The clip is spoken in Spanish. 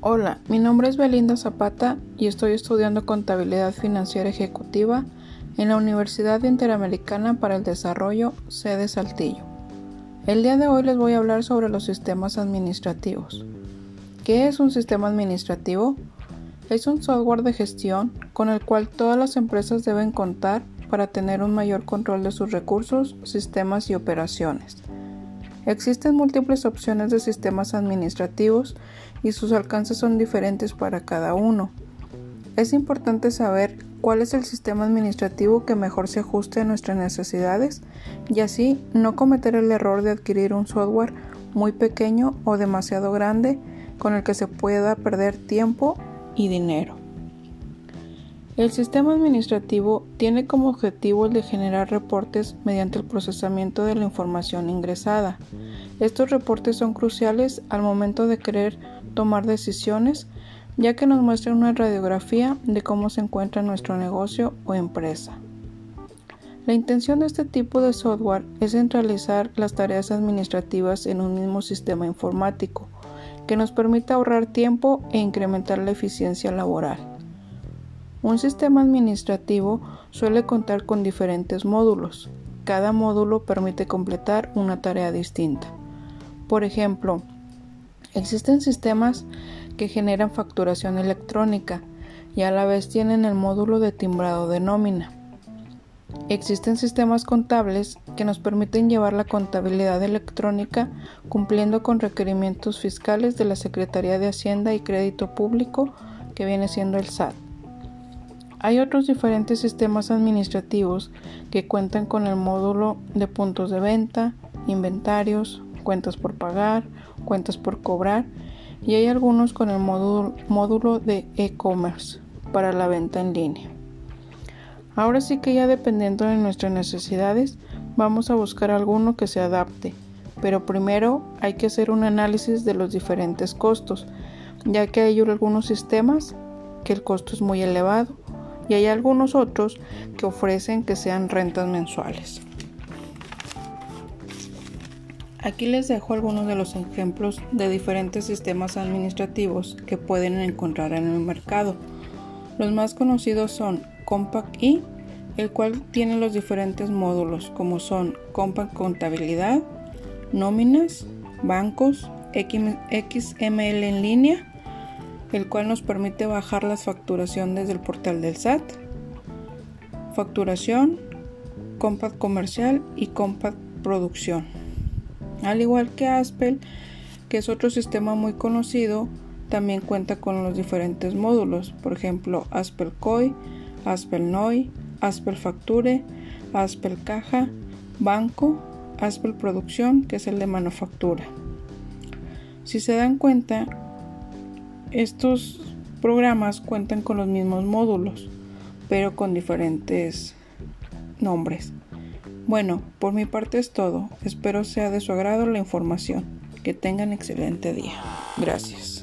Hola, mi nombre es Belinda Zapata y estoy estudiando Contabilidad Financiera Ejecutiva en la Universidad Interamericana para el Desarrollo, sede Saltillo. El día de hoy les voy a hablar sobre los sistemas administrativos. ¿Qué es un sistema administrativo? Es un software de gestión con el cual todas las empresas deben contar para tener un mayor control de sus recursos, sistemas y operaciones. Existen múltiples opciones de sistemas administrativos y sus alcances son diferentes para cada uno. Es importante saber cuál es el sistema administrativo que mejor se ajuste a nuestras necesidades y así no cometer el error de adquirir un software muy pequeño o demasiado grande con el que se pueda perder tiempo y dinero. El sistema administrativo tiene como objetivo el de generar reportes mediante el procesamiento de la información ingresada. Estos reportes son cruciales al momento de querer tomar decisiones, ya que nos muestran una radiografía de cómo se encuentra nuestro negocio o empresa. La intención de este tipo de software es centralizar las tareas administrativas en un mismo sistema informático, que nos permita ahorrar tiempo e incrementar la eficiencia laboral. Un sistema administrativo suele contar con diferentes módulos. Cada módulo permite completar una tarea distinta. Por ejemplo, existen sistemas que generan facturación electrónica y a la vez tienen el módulo de timbrado de nómina. Existen sistemas contables que nos permiten llevar la contabilidad electrónica cumpliendo con requerimientos fiscales de la Secretaría de Hacienda y Crédito Público que viene siendo el SAT. Hay otros diferentes sistemas administrativos que cuentan con el módulo de puntos de venta, inventarios, cuentas por pagar, cuentas por cobrar y hay algunos con el módulo, módulo de e-commerce para la venta en línea. Ahora sí que ya dependiendo de nuestras necesidades vamos a buscar alguno que se adapte, pero primero hay que hacer un análisis de los diferentes costos, ya que hay algunos sistemas que el costo es muy elevado y hay algunos otros que ofrecen que sean rentas mensuales. Aquí les dejo algunos de los ejemplos de diferentes sistemas administrativos que pueden encontrar en el mercado. Los más conocidos son Compact E, el cual tiene los diferentes módulos como son Compact Contabilidad, Nóminas, Bancos, XML en línea, el cual nos permite bajar la facturación desde el portal del SAT, facturación, Compact comercial y Compact producción. Al igual que Aspel, que es otro sistema muy conocido, también cuenta con los diferentes módulos, por ejemplo, Aspel COI, Aspel NOI, Aspel Facture, Aspel Caja, Banco, Aspel Producción, que es el de manufactura. Si se dan cuenta, estos programas cuentan con los mismos módulos, pero con diferentes nombres. Bueno, por mi parte es todo. Espero sea de su agrado la información. Que tengan excelente día. Gracias.